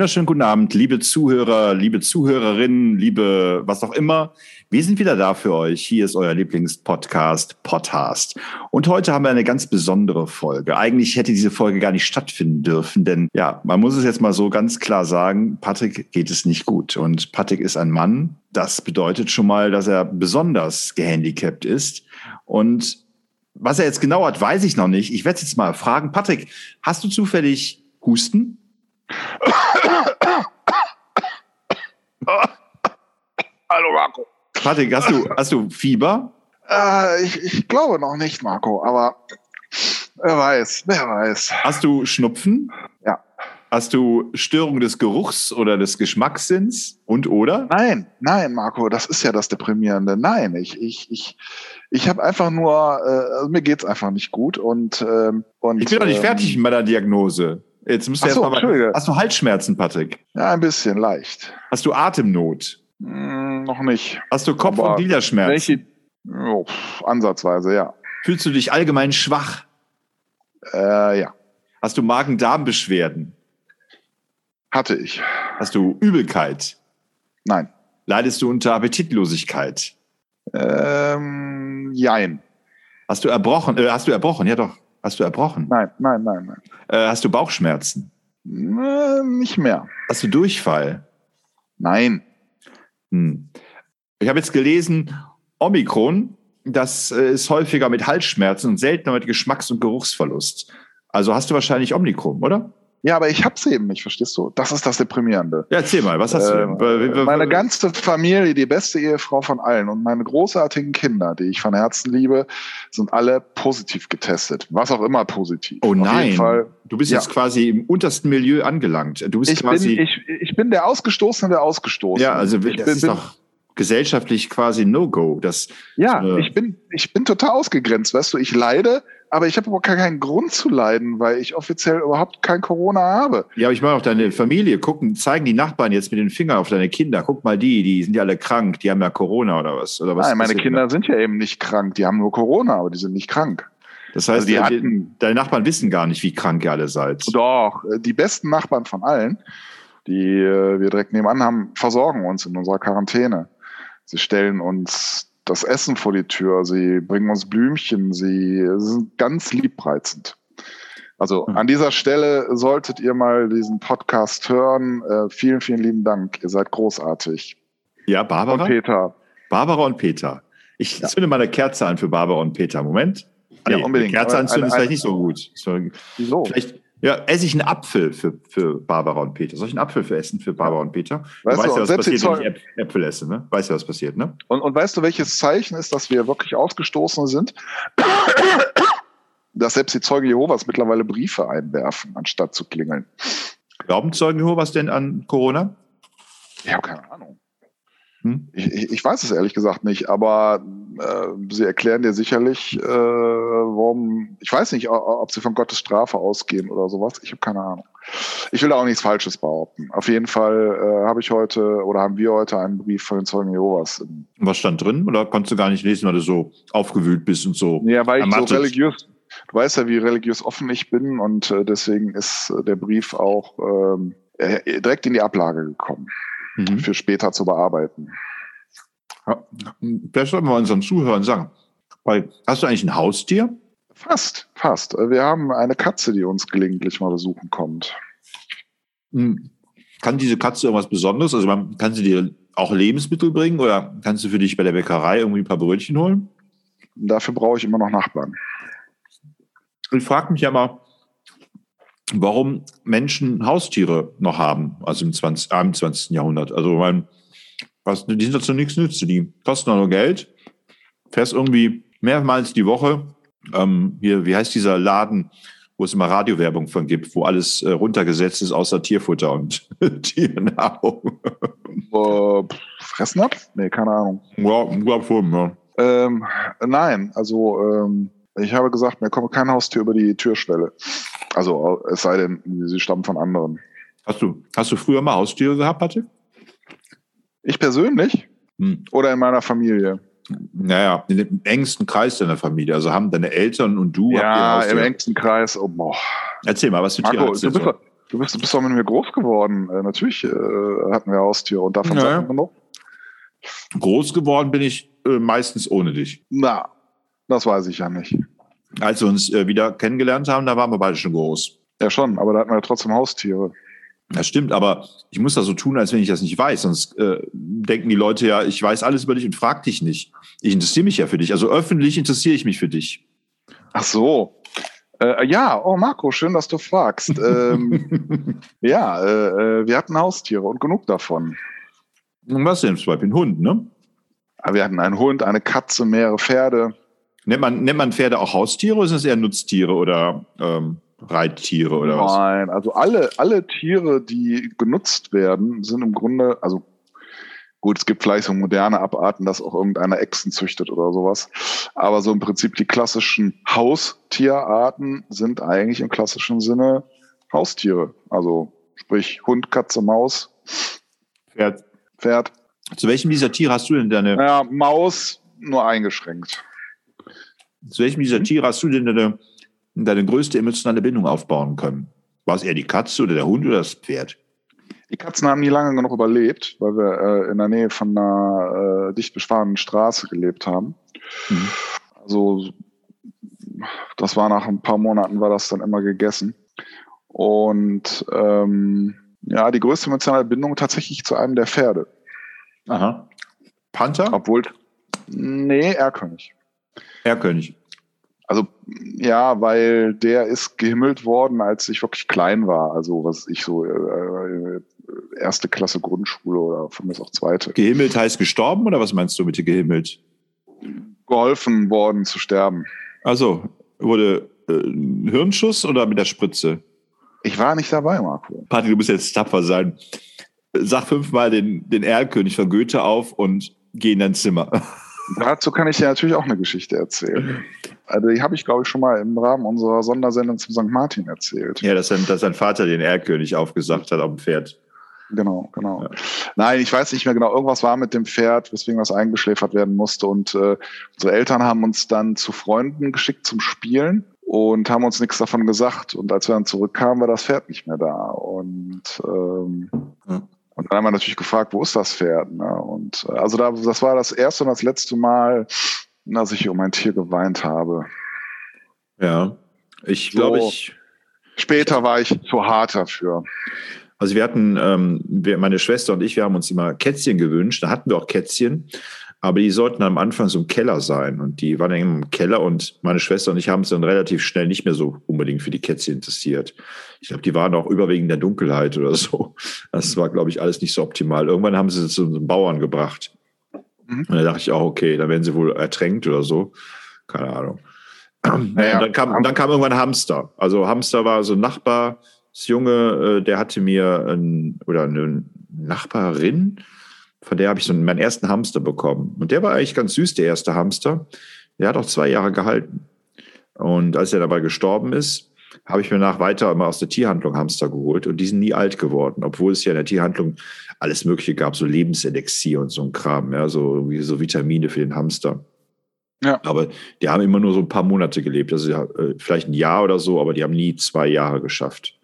Wunderschönen guten Abend, liebe Zuhörer, liebe Zuhörerinnen, liebe was auch immer. Wir sind wieder da für euch. Hier ist euer Lieblingspodcast, Podcast. Und heute haben wir eine ganz besondere Folge. Eigentlich hätte diese Folge gar nicht stattfinden dürfen, denn ja, man muss es jetzt mal so ganz klar sagen, Patrick geht es nicht gut. Und Patrick ist ein Mann. Das bedeutet schon mal, dass er besonders gehandicapt ist. Und was er jetzt genau hat, weiß ich noch nicht. Ich werde jetzt mal fragen. Patrick, hast du zufällig Husten? Hallo Marco. Patrick, hast du, hast du Fieber? Äh, ich, ich glaube noch nicht, Marco, aber wer weiß, wer weiß. Hast du Schnupfen? Ja. Hast du Störung des Geruchs oder des Geschmackssinns und oder? Nein, nein, Marco, das ist ja das Deprimierende. Nein, ich, ich, ich, ich habe einfach nur, äh, also mir geht's einfach nicht gut und, ähm, und Ich bin noch nicht ähm, fertig mit meiner Diagnose. Jetzt musst du Ach so, erst mal. Hast du Halsschmerzen, Patrick? Ja, ein bisschen leicht. Hast du Atemnot? Hm, noch nicht. Hast du Kopf- Aber und Gliederschmerzen? Welche? Oh, ansatzweise, ja. Fühlst du dich allgemein schwach? Äh, ja, Hast du Magen-Darm-Beschwerden? hatte ich. Hast du Übelkeit? Nein. Leidest du unter Appetitlosigkeit? Ähm, jein. Hast du erbrochen? Äh, hast du erbrochen? Ja doch. Hast du erbrochen? Nein, nein, nein, nein. Äh, hast du Bauchschmerzen? Äh, nicht mehr. Hast du Durchfall? Nein. Hm. Ich habe jetzt gelesen, Omikron, das äh, ist häufiger mit Halsschmerzen und seltener mit Geschmacks- und Geruchsverlust. Also hast du wahrscheinlich Omikron, oder? Ja, aber ich hab's eben nicht, verstehst du? Das ist das Deprimierende. Ja, erzähl mal, was hast Ähm, du denn? Äh, meine ganze Familie, die beste Ehefrau von allen und meine großartigen Kinder, die ich von Herzen liebe, sind alle positiv getestet. Was auch immer positiv. Oh nein, du bist Ja. jetzt quasi im untersten Milieu angelangt. Du bist Ich bin, quasi, ich, ich bin der Ausgestoßene der Ausgestoßenen. ja, also ich das bin, ist doch gesellschaftlich quasi No-Go. Das, Ja, äh, ich bin, ich bin total ausgegrenzt, weißt du, ich leide, aber ich habe aber gar keinen Grund zu leiden, weil ich offiziell überhaupt kein Corona habe. ja, aber ich meine auch deine Familie. Gucken, zeigen die Nachbarn jetzt mit den Fingern auf deine Kinder. Guck mal die, die sind ja alle krank, die haben ja Corona oder was? Oder was Nein, meine Kinder da? sind ja eben nicht krank, die haben nur Corona, aber die sind nicht krank. Das heißt, also die äh, hatten- deine Nachbarn wissen gar nicht, wie krank ihr alle seid. Doch, äh, die besten Nachbarn von allen, die äh, wir direkt nebenan haben, versorgen uns in unserer Quarantäne. Sie stellen uns das Essen vor die Tür, sie bringen uns Blümchen, sie sind ganz liebreizend. Also Hm. an dieser Stelle solltet ihr mal diesen Podcast hören. Äh, vielen, vielen lieben Dank. Ihr seid großartig. Ja, Und Barbara? Peter. Barbara und Peter. Ich Ja. zünde mal eine Kerze an für Barbara und Peter. Moment. Ja, Nee, unbedingt. Kerze anzünden ist vielleicht nicht so gut. So, Wieso? Vielleicht ja, esse ich einen Apfel für, für Barbara und Peter. Soll ich einen Apfel für essen für Barbara und Peter? Weißt du weißt ja, was passiert, wenn ich Äp- Äpfel esse, ne? Weißt du, was passiert, ne? Und, und weißt du, welches Zeichen ist, dass wir wirklich Ausgestoßene sind? Dass selbst die Zeugen Jehovas mittlerweile Briefe einwerfen, anstatt zu klingeln. Glauben Zeugen Jehovas denn an Corona? Ich habe keine Ahnung. Hm? Ich, ich weiß es ehrlich gesagt nicht, aber äh, sie erklären dir sicherlich, äh, warum. Ich weiß nicht, ob sie von Gottes Strafe ausgehen oder sowas. Ich habe keine Ahnung. Ich will da auch nichts Falsches behaupten. Auf jeden Fall äh, habe ich heute oder haben wir heute einen Brief von den Zeugen Jehovas. Was stand drin? Oder konntest du gar nicht lesen, weil du so aufgewühlt bist und so? ja, weil ich so ermattet? religiös. Du weißt ja, wie religiös offen ich bin und äh, deswegen ist äh, der Brief auch ähm, äh, direkt in die Ablage gekommen, Mhm. für später zu bearbeiten. Vielleicht sollten wir unseren Zuhörern sagen. Weil, hast du eigentlich ein Haustier? Fast, fast. Wir haben eine Katze, die uns gelegentlich mal besuchen kommt. Hm. Kann diese Katze irgendwas Besonderes? Also man, kann sie dir auch Lebensmittel bringen oder kannst du für dich bei der Bäckerei irgendwie ein paar Brötchen holen? Dafür brauche ich immer noch Nachbarn. Ich frage mich ja mal, warum Menschen Haustiere noch haben, also im 20, äh, im 20. Jahrhundert. Also mein, was, die sind dazu nichts nütze, die kosten auch nur Geld. Fährst irgendwie mehrmals die Woche, ähm, hier, wie heißt dieser Laden, wo es immer Radiowerbung von gibt, wo alles äh, runtergesetzt ist, außer Tierfutter und Tiernahrung. Äh, Fressnapf? Nee, keine Ahnung. ja, glaub schon, ja. Ähm, nein, also ähm, ich habe gesagt, mir kommt kein Haustier über die Türschwelle. Also es sei denn, sie stammen von anderen. Hast du, hast du früher mal Haustiere gehabt, Patrick? Ich persönlich Hm. oder in meiner Familie? Naja, in dem engsten Kreis deiner Familie. Also haben deine Eltern und du ja, im engsten Kreis. Oh, boah. Erzähl mal, was für Tiere hast du bist, Du bist, du bist doch mit mir groß geworden. Äh, natürlich äh, hatten wir Haustiere und davon Naja. sagt man noch. Groß geworden bin ich äh, meistens ohne dich. Na, das weiß ich ja nicht. Als wir uns äh, wieder kennengelernt haben, da waren wir beide schon groß. Ja, schon, aber da hatten wir ja trotzdem Haustiere. Das stimmt, aber ich muss das so tun, als wenn ich das nicht weiß. Sonst äh, denken die Leute ja, ich weiß alles über dich und frag dich nicht. Ich interessiere mich ja für dich. Also öffentlich interessiere ich mich für dich. Ach so. Äh, ja, oh Marco, schön, dass du fragst. ähm, ja, äh, äh, wir hatten Haustiere und genug davon. Und was denn? Zum Beispiel ein Hund, ne? Aber wir hatten einen Hund, eine Katze, mehrere Pferde. Nennt man, nennt man Pferde auch Haustiere oder sind es eher Nutztiere oder ähm, Reittiere oder was? Nein, also alle, alle Tiere, die genutzt werden, sind im Grunde, also gut, es gibt vielleicht so moderne Abarten, dass auch irgendeiner Echsen züchtet oder sowas. Aber so im Prinzip die klassischen Haustierarten sind eigentlich im klassischen Sinne Haustiere. Also sprich Hund, Katze, Maus, Pferd. Pferd. Zu welchem dieser Tiere hast du denn deine, Ja, Maus nur eingeschränkt. zu welchem dieser Tiere hast du denn deine, deine größte emotionale Bindung aufbauen können? War es eher die Katze oder der Hund oder das Pferd? Die Katzen haben nie lange genug überlebt, weil wir äh, in der Nähe von einer äh, dicht befahrenen Straße gelebt haben. Mhm. Also das war nach ein paar Monaten war das dann immer gegessen. Und ähm, ja, die größte emotionale Bindung tatsächlich zu einem der Pferde. Aha. Panther? Obwohl, nee, Erlkönig. Erlkönig. Also ja, weil der ist gehimmelt worden, als ich wirklich klein war. Also was ich so äh, erste Klasse Grundschule oder von mir ist auch zweite. Gehimmelt heißt gestorben oder was meinst du mit gehimmelt? Geholfen worden zu sterben. Also, wurde äh, ein Hirnschuss oder mit der Spritze? Ich war nicht dabei, Marco. Patti, du musst jetzt tapfer sein. Sag fünfmal den, den Erlkönig von Goethe auf und geh in dein Zimmer. Dazu kann ich dir natürlich auch eine Geschichte erzählen. Also die habe ich, glaube ich, schon mal im Rahmen unserer Sondersendung zum St. Martin erzählt. Ja, dass sein, dass sein Vater den Erlkönig aufgesagt hat auf dem Pferd. Genau, genau. Ja. Nein, ich weiß nicht mehr genau. Irgendwas war mit dem Pferd, weswegen das eingeschläfert werden musste. Und äh, unsere Eltern haben uns dann zu Freunden geschickt zum Spielen und haben uns nichts davon gesagt. Und als wir dann zurückkamen, war das Pferd nicht mehr da. Und, ähm, Ja. Und dann haben wir natürlich gefragt, wo ist das Pferd? Ne? Und äh, also da, das war das erste und das letzte Mal, dass ich um ein Tier geweint habe. Ja. Ich So. glaube, ich. Später war ich zu hart dafür. Also wir hatten, ähm, wir, meine Schwester und ich, wir haben uns immer Kätzchen gewünscht. Da hatten wir auch Kätzchen, aber die sollten am Anfang so im Keller sein. Und die waren dann im Keller und meine Schwester und ich haben uns dann relativ schnell nicht mehr so unbedingt für die Kätzchen interessiert. Ich glaube, die waren auch überwiegend in der Dunkelheit oder so. Das war, glaube ich, alles nicht so optimal. Irgendwann haben sie es zu einem Bauern gebracht. Mhm. Und da dachte ich auch, okay, dann werden sie wohl ertränkt oder so. Keine Ahnung. Naja, dann kam, dann kam irgendwann Hamster. Also Hamster war so ein Nachbar, das Junge, äh, der hatte mir ein, oder eine Nachbarin, von der habe ich so meinen ersten Hamster bekommen. Und der war eigentlich ganz süß, der erste Hamster. Der hat auch zwei Jahre gehalten. Und als er dabei gestorben ist, habe ich mir nach weiter immer aus der Tierhandlung Hamster geholt und die sind nie alt geworden, obwohl es ja in der Tierhandlung alles Mögliche gab, so Lebenselixier und so ein Kram, ja, so, so Vitamine für den Hamster. Ja. Aber die haben immer nur so ein paar Monate gelebt, also äh, vielleicht ein Jahr oder so, aber die haben nie zwei Jahre geschafft.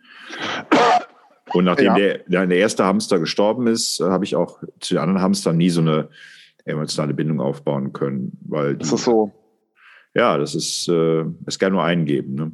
Und nachdem Ja. der, der, der erste Hamster gestorben ist, äh, habe ich auch zu den anderen Hamstern nie so eine emotionale Bindung aufbauen können, weil die, Ist das so? ja, das ist, äh, es kann nur einen geben. Ne?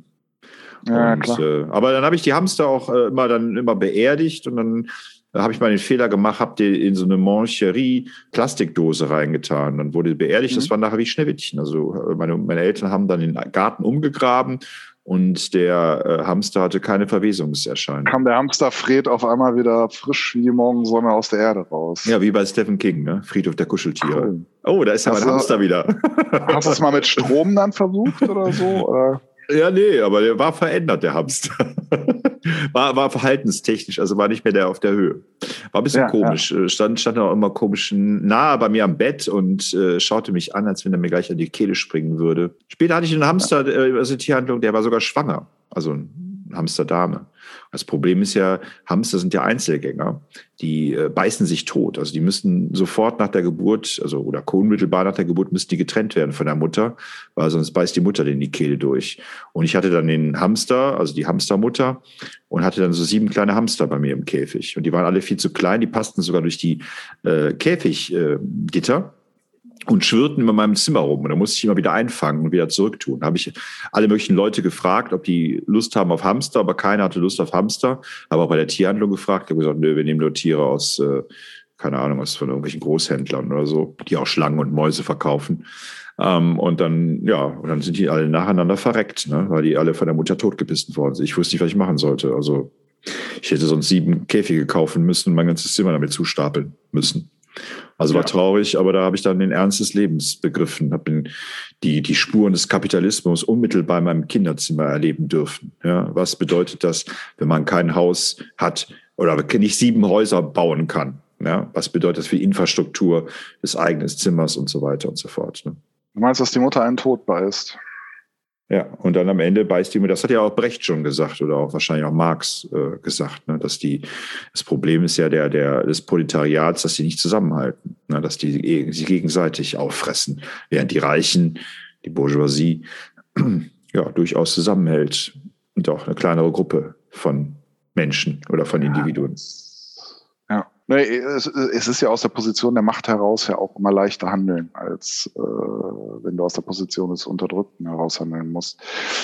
Ja, und. Äh, aber dann habe ich die Hamster auch äh, immer dann immer beerdigt und dann äh, habe ich mal den Fehler gemacht, habe die in so eine Moncherie Plastikdose reingetan. Dann wurde beerdigt, das Mhm. war nachher wie Schneewittchen. Also äh, meine, meine Eltern haben dann den Garten umgegraben und der äh, Hamster hatte keine Verwesungserscheinung. Kam der Hamster Fred auf einmal wieder frisch wie Morgensonne aus der Erde raus. Ja, wie bei Stephen King, ne? Friedhof der Kuscheltiere. Cool. Oh, da ist ja mein Hamster wieder. Hast du es mal mit Strom dann versucht oder so? Oder? Ja, nee, aber der war verändert, der Hamster. War, war verhaltenstechnisch, also war nicht mehr der auf der Höhe. War ein bisschen Ja, komisch. Äh, Stand, stand auch immer komisch nahe bei mir am Bett und äh, schaute mich an, als wenn er mir gleich an die Kehle springen würde. Später hatte ich einen Hamster, äh, also eine Tierhandlung, der war sogar schwanger. Also ein Hamsterdame. Das Problem ist ja, Hamster sind ja Einzelgänger, die äh, beißen sich tot. Also die müssten sofort nach der Geburt, also oder unmittelbar nach der Geburt, müssten die getrennt werden von der Mutter, weil sonst beißt die Mutter den die Kehle durch. Und ich hatte dann den Hamster, also die Hamstermutter, und hatte dann so sieben kleine Hamster bei mir im Käfig. Und die waren alle viel zu klein, die passten sogar durch die äh, Käfiggitter. Äh, und schwirrten in meinem Zimmer rum. Und da musste ich immer wieder einfangen und wieder zurücktun. Da habe ich alle möglichen Leute gefragt, ob die Lust haben auf Hamster, aber keiner hatte Lust auf Hamster. Habe auch bei der Tierhandlung gefragt. Ich habe gesagt, nö, wir nehmen nur Tiere aus, äh, keine Ahnung, aus von irgendwelchen Großhändlern oder so, die auch Schlangen und Mäuse verkaufen. Ähm, und dann, ja, und dann sind die alle nacheinander verreckt, ne, weil die alle von der Mutter totgebissen worden sind. Ich wusste nicht, was ich machen sollte. Also ich hätte sonst sieben Käfige kaufen müssen und mein ganzes Zimmer damit zustapeln müssen. Also war ja. traurig, aber da habe ich dann den Ernst des Lebens begriffen, habe die, die Spuren des Kapitalismus unmittelbar in meinem Kinderzimmer erleben dürfen. Ja, was bedeutet das, wenn man kein Haus hat oder nicht sieben Häuser bauen kann? Ja, was bedeutet das für die Infrastruktur des eigenen Zimmers und so weiter und so fort? Ne? Du meinst, dass die Mutter einen Tod beißt? Ja, und dann am Ende beißt die mir, das hat ja auch Brecht schon gesagt oder auch wahrscheinlich auch Marx äh, gesagt, ne, dass die, das Problem ist ja der, der, des Proletariats, dass sie nicht zusammenhalten, ne, dass die sich gegenseitig auffressen, während die Reichen, die Bourgeoisie, ja, durchaus zusammenhält und auch eine kleinere Gruppe von Menschen oder von Individuen. Nee, es, es, ist ja aus der Position der Macht heraus ja auch immer leichter handeln, als äh, wenn du aus der Position des Unterdrückten heraus handeln musst.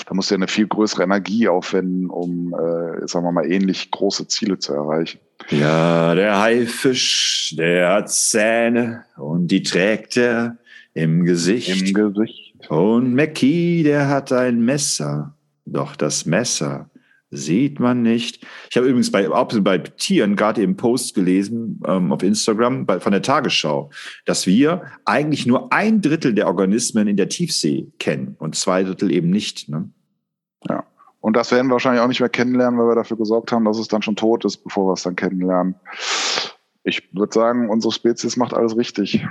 Da musst du ja eine viel größere Energie aufwenden, um, äh, sagen wir mal, ähnlich große Ziele zu erreichen. Ja, der Haifisch, der hat Zähne und die trägt er im Gesicht. Im Gesicht. Und Mackie, der hat ein Messer. Doch das Messer Sieht man nicht. Ich habe übrigens bei, bei Tieren gerade eben Post gelesen ähm, auf Instagram bei, von der Tagesschau, dass wir eigentlich nur ein Drittel der Organismen in der Tiefsee kennen und zwei Drittel eben nicht. Ne? Ja. Und das werden wir wahrscheinlich auch nicht mehr kennenlernen, weil wir dafür gesorgt haben, dass es dann schon tot ist, bevor wir es dann kennenlernen. Ich würde sagen, unsere Spezies macht alles richtig.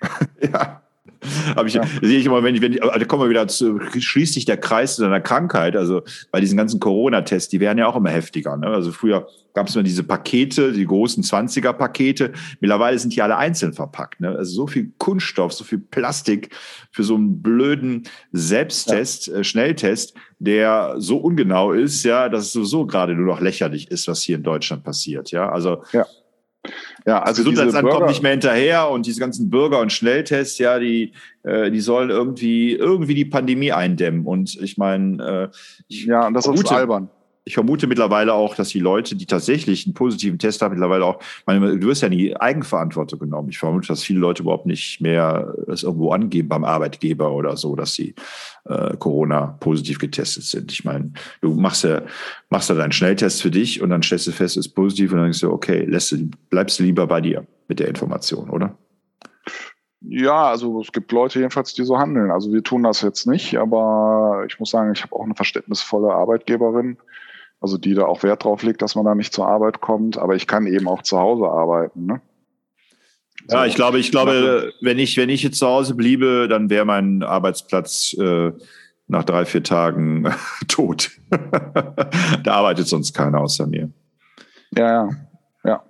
ja. Aber ich ja. sehe ich immer, wenn ich, wenn ich, da kommen wir wieder zu, schließt sich der Kreis zu einer Krankheit. Also bei diesen ganzen Corona-Tests, die werden ja auch immer heftiger. Ne? Also früher gab es immer diese Pakete, die großen 20er-Pakete. Mittlerweile sind die alle einzeln verpackt. Ne? Also so viel Kunststoff, so viel Plastik für so einen blöden Selbsttest, ja. äh, Schnelltest, der so ungenau ist, ja, dass es sowieso gerade nur noch lächerlich ist, was hier in Deutschland passiert. Ja, also ja. Ja, also das Gesundheitsamt kommt nicht mehr hinterher und diese ganzen Bürger- und Schnelltests, ja, die, äh, die sollen irgendwie, irgendwie die Pandemie eindämmen. Und ich meine, äh, ja, und das ist albern ich vermute mittlerweile auch, dass die Leute, die tatsächlich einen positiven Test haben, mittlerweile auch, meine, du wirst ja nie Eigenverantwortung genommen. Ich vermute, dass viele Leute überhaupt nicht mehr es irgendwo angeben beim Arbeitgeber oder so, dass sie äh, Corona positiv getestet sind. Ich meine, du machst ja, machst ja deinen Schnelltest für dich und dann stellst du fest, es ist positiv und dann denkst du, okay, lässt du, bleibst du lieber bei dir mit der Information, oder? Ja, also es gibt Leute jedenfalls, die so handeln. Also wir tun das jetzt nicht, aber ich muss sagen, ich habe auch eine verständnisvolle Arbeitgeberin, also die da auch Wert drauf legt, dass man da nicht zur Arbeit kommt, aber ich kann eben auch zu Hause arbeiten. Ne? So. Ja, ich glaube, ich glaube, wenn ich, wenn ich jetzt zu Hause bliebe, dann wäre mein Arbeitsplatz äh, nach drei, vier Tagen tot. da arbeitet sonst keiner außer mir. Ja, ja, ja.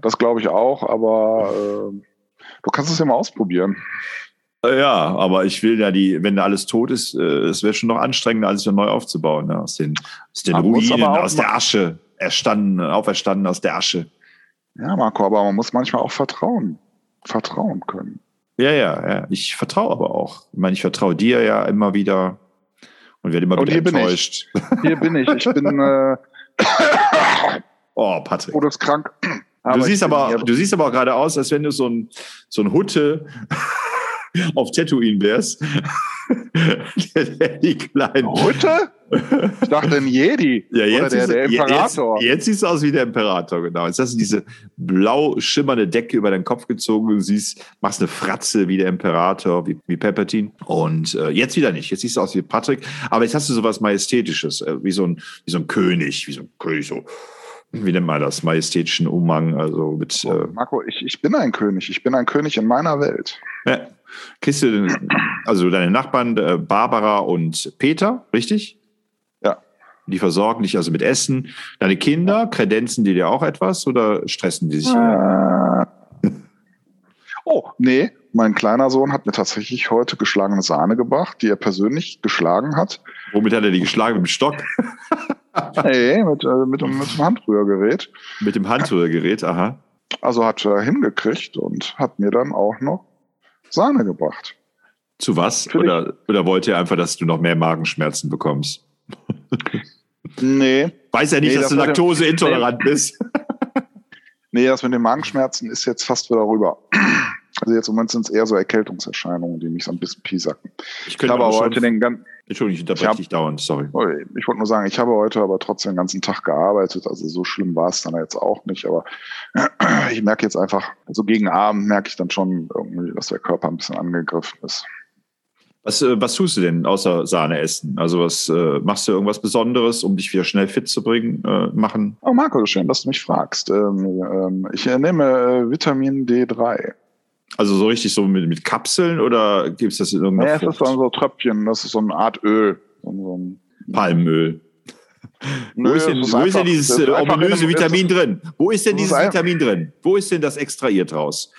Das glaube ich auch, aber äh, du kannst es ja mal ausprobieren. Ja, aber ich will ja die, wenn da alles tot ist, äh, es wäre schon noch anstrengender, als es neu aufzubauen, ne? aus den, aus den Ruinen, aus der Asche, erstanden, auferstanden aus der Asche. Ja, Marco, aber man muss manchmal auch vertrauen, vertrauen können. Ja, ja, ja. Ich vertraue aber auch. Ich meine, ich vertraue dir ja immer wieder und werde immer und wieder hier enttäuscht. Bin ich. Hier bin ich. Ich bin äh, oh, Patrick. Todeskrank. Aber du siehst aber, du siehst aber auch gerade aus, als wenn du so ein, so ein Hutte auf Tatooine wärst. die kleinen. Heute? Ich dachte ein Jedi. Ja, jetzt Oder der, der Imperator. Jetzt, jetzt, siehst du aus wie der Imperator, genau. Jetzt hast du diese blau schimmernde Decke über deinen Kopf gezogen und siehst, machst eine Fratze wie der Imperator, wie, wie Palpatine. Und äh, jetzt wieder nicht. Jetzt siehst du aus wie Patrick. Aber jetzt hast du sowas Majestätisches, äh, wie, so ein, wie so ein König, wie so ein König, so wie nennt man das, majestätischen Umhang, also mit. Äh Marco, ich, ich bin ein König, ich bin ein König in meiner Welt. Ja. Du, also deine Nachbarn äh, Barbara und Peter, richtig? Ja. Die versorgen dich also mit Essen. Deine Kinder, kredenzen die dir auch etwas oder stressen die sich? Äh, oh, nee, mein kleiner Sohn hat mir tatsächlich heute geschlagene Sahne gebracht, die er persönlich geschlagen hat. Womit hat er die geschlagen? Mit dem Stock? nee, mit, äh, mit, mit dem Handrührgerät. Mit dem Handrührgerät, aha. Also hat er hingekriegt und hat mir dann auch noch Sahne gebracht. Zu was? Oder, oder wollte er einfach, dass du noch mehr Magenschmerzen bekommst? Nee. Weiß er nicht, Nee, dass das du er- laktoseintolerant bist? Nee, das mit den Magenschmerzen ist jetzt fast wieder rüber. Also jetzt im Moment sind es eher so Erkältungserscheinungen, die mich so ein bisschen piesacken. Ich Ich habe aber heute den ganzen, Entschuldigung, ich unterbreche dich dauernd, sorry. Oh, ich wollte nur sagen, ich habe heute aber trotzdem den ganzen Tag gearbeitet. Also so schlimm war es dann jetzt auch nicht. Aber ich merke jetzt einfach, so gegen Abend merke ich dann schon irgendwie, dass der Körper ein bisschen angegriffen ist. Was, äh, was tust du denn außer Sahne essen? Also was äh, machst du irgendwas Besonderes, um dich wieder schnell fit zu bringen, äh, machen? Oh, Marco, schön, dass du mich fragst. Ähm, ähm, ich äh, nehme äh, Vitamin D3. Also so richtig so mit, mit Kapseln oder gibt es das in irgendeiner Ja, es ist Frucht? dann so Tröpfchen, das ist so eine Art Öl. So, ein, Palmöl. Nö, wo ist denn, wo ist einfach- denn dieses es ist äh, ominöse Vitamin drin? Wo ist denn es ist dieses ein- Vitamin drin? Wo ist denn das extrahiert raus?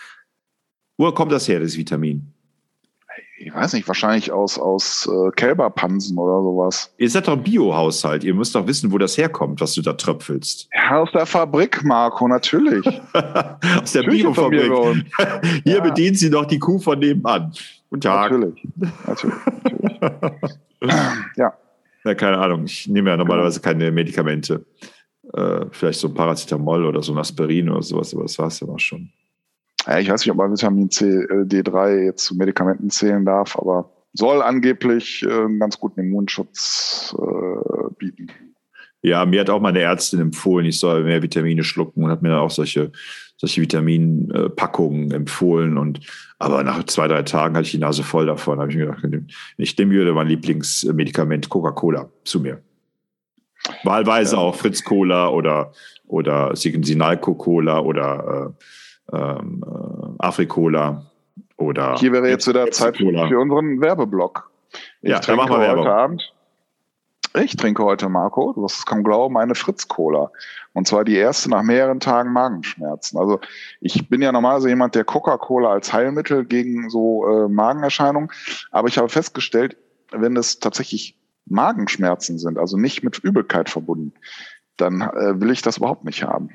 Woher kommt das her, das Vitamin? Ich weiß nicht, wahrscheinlich aus, aus äh, Kälberpansen oder sowas. Ihr seid doch ein Biohaushalt. Ihr müsst doch wissen, wo das herkommt, was du da tröpfelst. Ja, aus der Fabrik, Marco, natürlich. Aus der Biofabrik. Hier Ja. bedient sie doch die Kuh von nebenan. Guten Tag. Natürlich. natürlich, natürlich. ja, Ja, keine Ahnung. Ich nehme ja normalerweise keine Medikamente. Äh, vielleicht so ein Paracetamol oder so ein Aspirin oder sowas, aber das war es dann auch schon. Ja, ich weiß nicht, ob man Vitamin C, äh, D3 jetzt zu Medikamenten zählen darf, aber soll angeblich äh, einen ganz guten Immunschutz äh, bieten. Ja, mir hat auch meine Ärztin empfohlen, ich soll mehr Vitamine schlucken und hat mir dann auch solche, solche Vitaminpackungen empfohlen. Und aber nach zwei, drei Tagen hatte ich die Nase voll davon. habe ich mir gedacht, ich nehme wieder mein Lieblingsmedikament Coca-Cola zu mir. Wahlweise Ja. auch Fritz Cola oder, oder Sinalco Cola oder äh, ähm, äh, Africola oder Hier wäre jetzt wieder Zeit für, unseren Werbeblock. Ich Ja, dann machen wir heute Werbung. Abend. Ich trinke heute, Marco, du wirst es kaum glauben, eine Fritz-Cola. Und zwar die erste nach mehreren Tagen Magenschmerzen. Also ich bin ja normalerweise jemand, der Coca-Cola als Heilmittel gegen so äh, Magenerscheinungen. Aber ich habe festgestellt, wenn es tatsächlich Magenschmerzen sind, also nicht mit Übelkeit verbunden, dann äh, will ich das überhaupt nicht haben.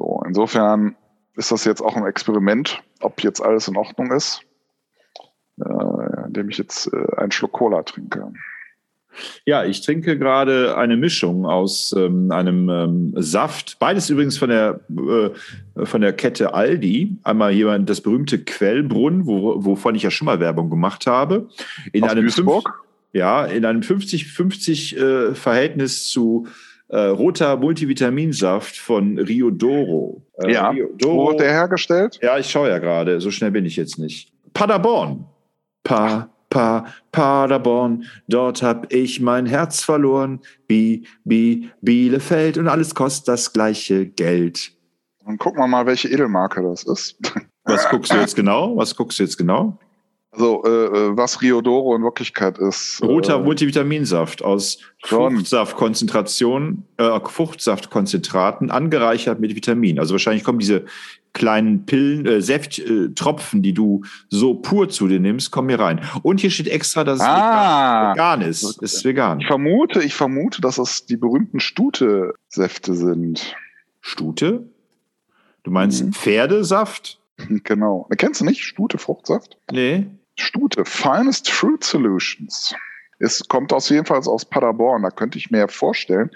So, insofern ist das jetzt auch ein Experiment, ob jetzt alles in Ordnung ist, äh, indem ich jetzt äh, einen Schluck Cola trinke. Ja, ich trinke gerade eine Mischung aus ähm, einem ähm, Saft. Beides übrigens von der, äh, von der Kette Aldi. Einmal hier das berühmte Quellbrunn, wo, wovon ich ja schon mal Werbung gemacht habe. In Aus einem Duisburg? ja, in einem 50-50 äh, Verhältnis zu äh, roter Multivitaminsaft von Rio Doro. Äh, Ja. Rio Wo wird der hergestellt? Ja, ich schaue ja gerade. So schnell bin ich jetzt nicht. Paderborn. Pa, pa, Paderborn. Dort hab ich mein Herz verloren. Bi, bi, Bielefeld. Und alles kostet das gleiche Geld. Dann gucken wir mal, welche Edelmarke das ist. Was guckst du jetzt genau? Was guckst du jetzt genau? Also, äh, äh, was Riodoro in Wirklichkeit ist. Roter äh, Multivitaminsaft aus. Fruchtsaftkonzentration, äh, Fruchtsaftkonzentraten angereichert mit Vitamin. Also wahrscheinlich kommen diese kleinen Pillen, äh, Säfttropfen, äh, die du so pur zu dir nimmst, kommen hier rein. Und hier steht extra, dass es Ah, vegan ist. Es ist vegan. ich vermute, ich vermute, dass es die berühmten Stute-Säfte sind. Stute? Du meinst Mhm. Pferdesaft? Genau. Kennst du nicht Stute-Fruchtsaft? Nee. Stute, Finest Fruit Solutions. Es kommt aus jedenfalls aus Paderborn. Da könnte ich mir vorstellen,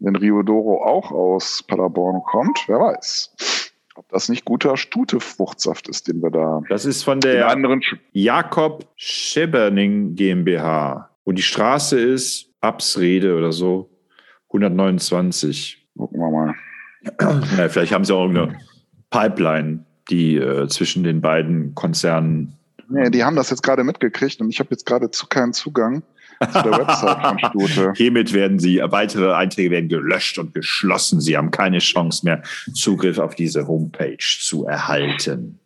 wenn Riodoro auch aus Paderborn kommt, wer weiß, ob das nicht guter Stute-Fruchtsaft ist, den wir da Das ist von der anderen. Jakob Scheberning GmbH. Und die Straße ist Absrede oder so. 129. Gucken wir mal. Ja, vielleicht haben sie auch irgendeine Pipeline, die äh, zwischen den beiden Konzernen. Nee, die haben das jetzt gerade mitgekriegt und ich habe jetzt gerade zu keinen Zugang zu der Website von Stute. Hiermit werden sie, weitere Einträge werden gelöscht und geschlossen. Sie haben keine Chance mehr, Zugriff auf diese Homepage zu erhalten.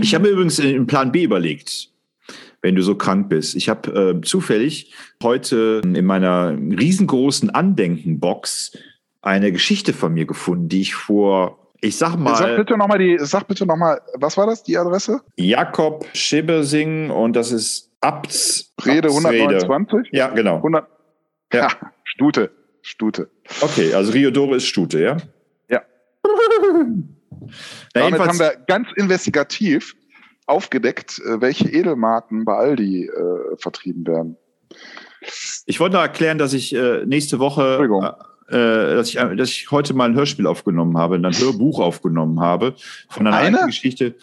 Ich habe mir übrigens im Plan B überlegt. wenn du so krank bist. Ich habe äh, zufällig heute in meiner riesengroßen Andenkenbox eine Geschichte von mir gefunden, die ich vor ich sag mal. Sag bitte nochmal die, sag bitte nochmal, was war das, die Adresse? Jakob Schibbersing und das ist Abts. Rede 129? Ja, genau. 100, ja. ja. Stute. Stute. Okay, also Riodoro ist Stute, ja? Ja. Damit haben wir ganz investigativ aufgedeckt, äh, welche Edelmarken bei Aldi äh, vertrieben werden. Ich wollte noch erklären, dass ich äh, nächste Woche äh, dass, ich, dass ich heute mal ein Hörspiel aufgenommen habe, ein Hörbuch aufgenommen habe von einer eine? Geschichte.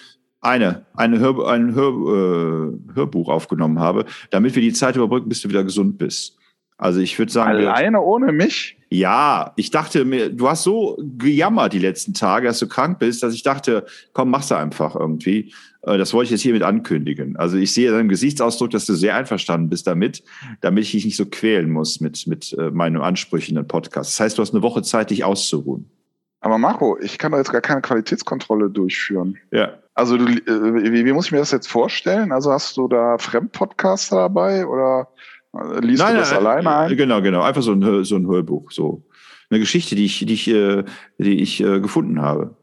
Eine, eine Hör, ein Hör, äh, Hörbuch aufgenommen habe, damit wir die Zeit überbrücken, bis du wieder gesund bist. Also ich würde sagen. Alleine wir, ohne mich? Ja, ich dachte mir, du hast so gejammert die letzten Tage, dass du krank bist, dass ich dachte, komm, mach's einfach irgendwie. Äh, das wollte ich jetzt hiermit ankündigen. Also ich sehe deinen Gesichtsausdruck, dass du sehr einverstanden bist damit, damit ich dich nicht so quälen muss mit, mit äh, meinem Ansprüchen im Podcast. Das heißt, du hast eine Woche Zeit, dich auszuruhen. Aber Marco, ich kann da jetzt gar keine Qualitätskontrolle durchführen. Ja. Also du, äh, wie, wie muss ich mir das jetzt vorstellen? Also hast du da Fremdpodcaster dabei oder liest nein, du das nein, alleine ein? Genau, genau. Einfach so ein, so ein Hörbuch. So eine Geschichte, die ich, die ich, die ich gefunden habe.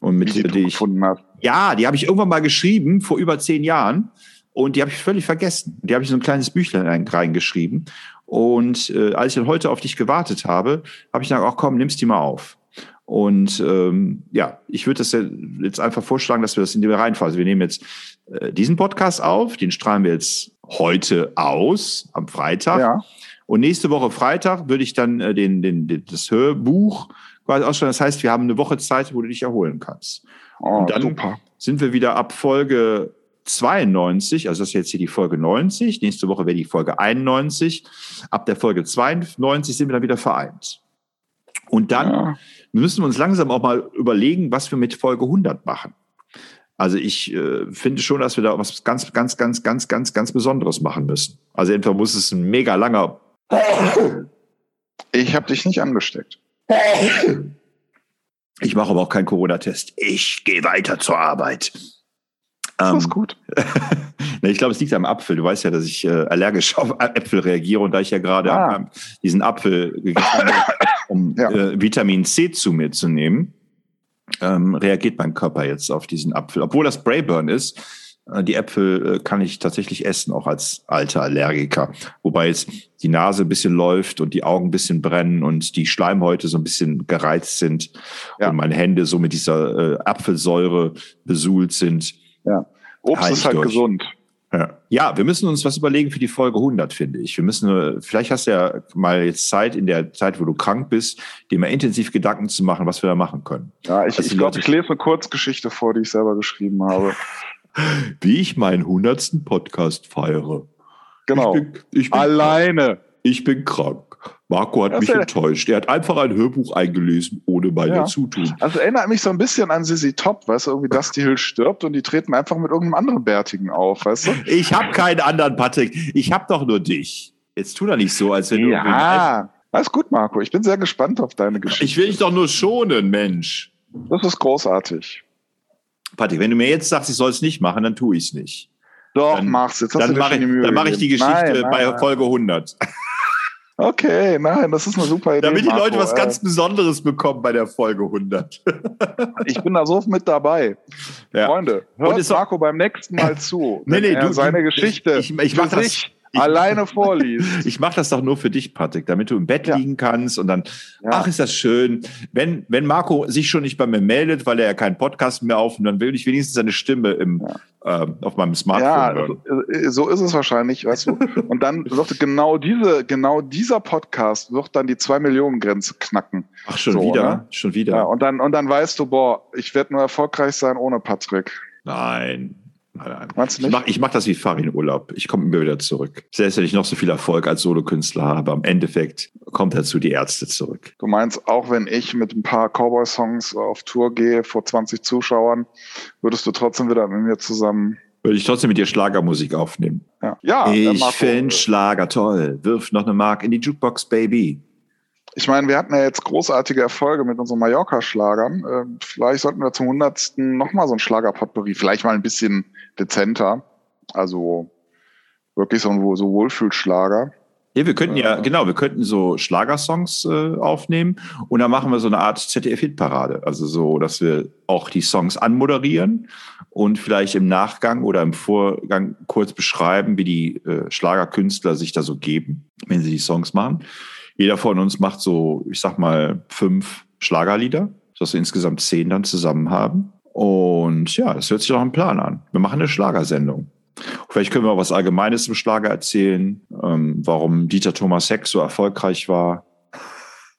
Und mit die, die ich gefunden hast. Ja, die habe ich irgendwann mal geschrieben vor über zehn Jahren und die habe ich völlig vergessen. Die habe ich so ein kleines Büchlein reingeschrieben. Und äh, als ich dann heute auf dich gewartet habe, habe ich gesagt, ach komm, nimmst die mal auf. Und ähm, ja, ich würde das jetzt einfach vorschlagen, dass wir das in die Reihenfolge. Also wir nehmen jetzt äh, diesen Podcast auf, den strahlen wir jetzt heute aus, am Freitag. Ja. Und nächste Woche Freitag würde ich dann äh, den, den, den, das Hörbuch quasi ausstellen. Das heißt, wir haben eine Woche Zeit, wo du dich erholen kannst. Oh, und dann super. sind wir wieder ab Folge 92, also das ist jetzt hier die Folge 90. Nächste Woche wäre die Folge 91. Ab der Folge 92 sind wir dann wieder vereint. Und dann ja. müssen wir uns langsam auch mal überlegen, was wir mit Folge 100 machen. Also ich äh, finde schon, dass wir da was ganz, ganz, ganz, ganz, ganz, ganz Besonderes machen müssen. Also entweder muss es ein mega langer. Ich habe dich nicht angesteckt. Ich mache aber auch keinen Corona-Test. Ich gehe weiter zur Arbeit. Das ist ähm, gut. ich glaube, es liegt am Apfel. Du weißt ja, dass ich äh, allergisch auf Äpfel reagiere und da ich ja gerade ah. diesen Apfel gegessen habe, um ja. äh, Vitamin C zu mir zu nehmen, ähm, reagiert mein Körper jetzt auf diesen Apfel. Obwohl das Brayburn ist, äh, die Äpfel äh, kann ich tatsächlich essen, auch als alter Allergiker. Wobei jetzt die Nase ein bisschen läuft und die Augen ein bisschen brennen und die Schleimhäute so ein bisschen gereizt sind ja. und meine Hände so mit dieser äh, Apfelsäure besuhlt sind. Ja. Obst ist halt durch. gesund. Ja. ja, wir müssen uns was überlegen für die Folge 100, finde ich. Wir müssen, vielleicht hast du ja mal jetzt Zeit, in der Zeit, wo du krank bist, dir mal intensiv Gedanken zu machen, was wir da machen können. Ja, ich, ich glaube, ich lese eine Kurzgeschichte vor, die ich selber geschrieben habe. wie ich meinen hundertsten Podcast feiere. Genau. Ich bin, ich bin Alleine. Krank. Ich bin krank. Marco hat das mich enttäuscht. Er hat einfach ein Hörbuch eingelesen, ohne mein ja. Zutun. Also erinnert mich so ein bisschen an Sissy Top, weißt du, irgendwie Dusty Hill stirbt und die treten einfach mit irgendeinem anderen Bärtigen auf, weißt du? Ich habe keinen anderen, Patrick. Ich habe doch nur dich. Jetzt tu doch nicht so, als wenn ja. du. Ja, alles gut, Marco. Ich bin sehr gespannt auf deine Geschichte. Ich will dich doch nur schonen, Mensch. Das ist großartig. Patrick, wenn du mir jetzt sagst, ich soll es nicht machen, dann tue ich es nicht. Doch, dann, mach's. Jetzt dann mache ich, mach ich die Geschichte nein, nein, bei. Folge 100. Okay, nein, das ist eine super Idee. Damit die Leute was ganz Besonderes bekommen bei der Folge 100. ich bin da so mit dabei. Ja. Freunde, hört Marco beim nächsten Mal zu. nee, nee, du, seine Geschichte ich, ich, ich mach das, ich, alleine vorliest. Ich mache das doch nur für dich, Patrick, damit du im Bett ja. liegen kannst und dann, ja. ach, ist das schön. Wenn, wenn Marco sich schon nicht bei mir meldet, weil er ja keinen Podcast mehr aufnimmt, dann will ich wenigstens seine Stimme im, ja. äh, auf meinem Smartphone hören. Äh, so ist es wahrscheinlich, weißt du. und dann wird genau diese, genau dieser Podcast wird dann die zwei Millionen Grenze knacken. Ach, schon so, wieder? Ne? Schon wieder. Ja, und dann, und dann weißt du, boah, ich werde nur erfolgreich sein ohne Patrick. Nein, ich mache mach das wie Farin Urlaub. Ich komme immer wieder zurück. Selbst wenn ich noch so viel Erfolg als Solokünstler habe, am Endeffekt kommt dazu die Ärzte zurück. Du meinst, auch wenn ich mit ein paar Cowboy-Songs auf Tour gehe vor 20 Zuschauern, würdest du trotzdem wieder mit mir zusammen würde ich trotzdem mit dir Schlagermusik aufnehmen. Ja, ja ich finde Schlager toll. Wirf noch eine Mark in die Jukebox, Baby. Ich meine, wir hatten ja jetzt großartige Erfolge mit unseren Mallorca-Schlagern. Äh, vielleicht sollten wir zum 100. nochmal so ein Schlagerpotpourri, vielleicht mal ein bisschen dezenter. Also Wirklich so ein so Wohlfühlschlager. Ja, wir könnten ja, genau, wir könnten so Schlagersongs äh, aufnehmen und dann machen wir so eine Art ZDF-Hitparade. Also so, dass wir auch die Songs anmoderieren und vielleicht im Nachgang oder im Vorgang kurz beschreiben, wie die äh, Schlagerkünstler sich da so geben, wenn sie die Songs machen. Jeder von uns macht so, ich sag mal, fünf Schlagerlieder, dass wir insgesamt zehn dann zusammen haben. Und ja, das hört sich doch ein Plan an. Wir machen eine Schlagersendung. Vielleicht können wir auch was Allgemeines zum Schlager erzählen, ähm, warum Dieter Thomas Heck so erfolgreich war.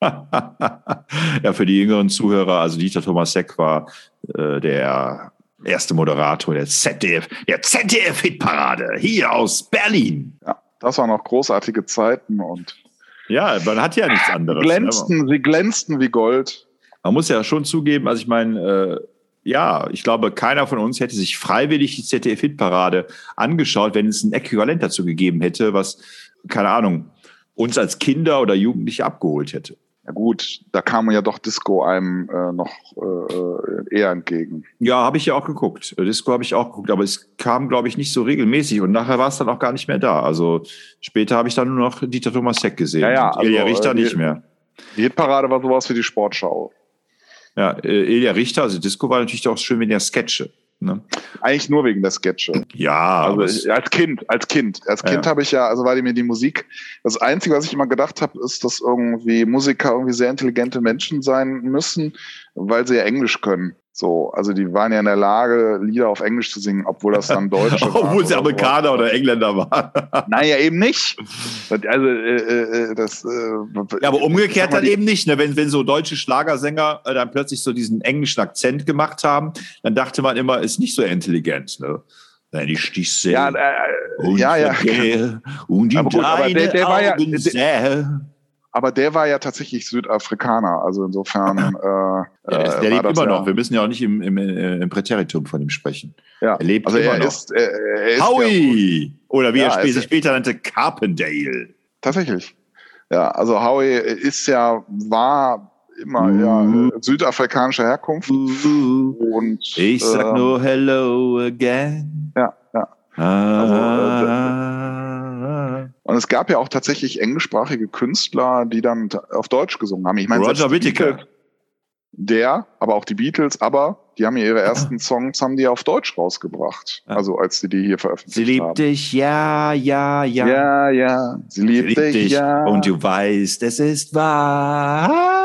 ja, für die jüngeren Zuhörer, also Dieter Thomas Heck war äh, der erste Moderator der ZDF, der ZDF-Hitparade hier aus Berlin. Ja, das waren noch großartige Zeiten und ja, man hat ja nichts anderes. Ne? Glänzten, sie glänzten wie Gold. Man muss ja schon zugeben, also ich meine, äh, ja, ich glaube, keiner von uns hätte sich freiwillig die ZDF-Hitparade angeschaut, wenn es ein Äquivalent dazu gegeben hätte, was, keine Ahnung, uns als Kinder oder Jugendliche abgeholt hätte. Ja gut, da kam ja doch Disco einem äh, noch äh, eher entgegen. Ja, habe ich ja auch geguckt. Disco habe ich auch geguckt, aber es kam, glaube ich, nicht so regelmäßig und nachher war es dann auch gar nicht mehr da. Also später habe ich dann nur noch Dieter Thomas Heck gesehen. Ja, ja, also, Ilja Richter äh, nicht mehr. Die Hitparade war sowas wie die Sportschau. Ja, äh, Ilja Richter, also Disco war natürlich auch schön wegen der Sketche. Ne? Eigentlich nur wegen der Sketche. Ja. Also als Kind, als Kind. Als Kind ja. habe ich ja, also war die mir die Musik. Das Einzige, was ich immer gedacht habe, ist, dass irgendwie Musiker irgendwie sehr intelligente Menschen sein müssen, weil sie ja Englisch können. So, also die waren ja in der Lage, Lieder auf Englisch zu singen, obwohl das dann Deutsche waren. Obwohl sie Amerikaner oder Engländer waren. naja, eben nicht. Also, äh, äh, das, äh, ja, aber umgekehrt dann eben nicht. Ne? Wenn, wenn so deutsche Schlagersänger äh, dann plötzlich so diesen englischen Akzent gemacht haben, dann dachte man immer, ist nicht so intelligent. Ne? Wenn ich dich sehe. Ja, äh, und ja, ja. Und die aber gut, aber der, der war ja, der, aber der war ja tatsächlich Südafrikaner, also insofern. Äh, ja, der, der lebt immer ja, noch. Wir müssen ja auch nicht im, im, äh, im Präteritum von ihm sprechen. Ja. Er lebt also immer er noch. Ist, er, er ist Howie! Oder wie ja, er sich später nannte, Carpendale. Tatsächlich. Ja, also Howie ist ja, war immer ja, südafrikanischer Herkunft. Uh. Und, ich sag äh, nur Hello again. Ja, ja. Ah. Also, äh, und es gab ja auch tatsächlich englischsprachige Künstler, die dann auf Deutsch gesungen haben. Ich meine, Roger Whittaker. Der, aber auch die Beatles, aber die haben ja ihre ersten Songs haben die auf Deutsch rausgebracht. Also als sie die hier veröffentlicht haben. Sie liebt haben. dich, ja, ja, ja. Ja, ja. Sie liebt, sie liebt dich, dich, ja. Und du weißt, es ist wahr.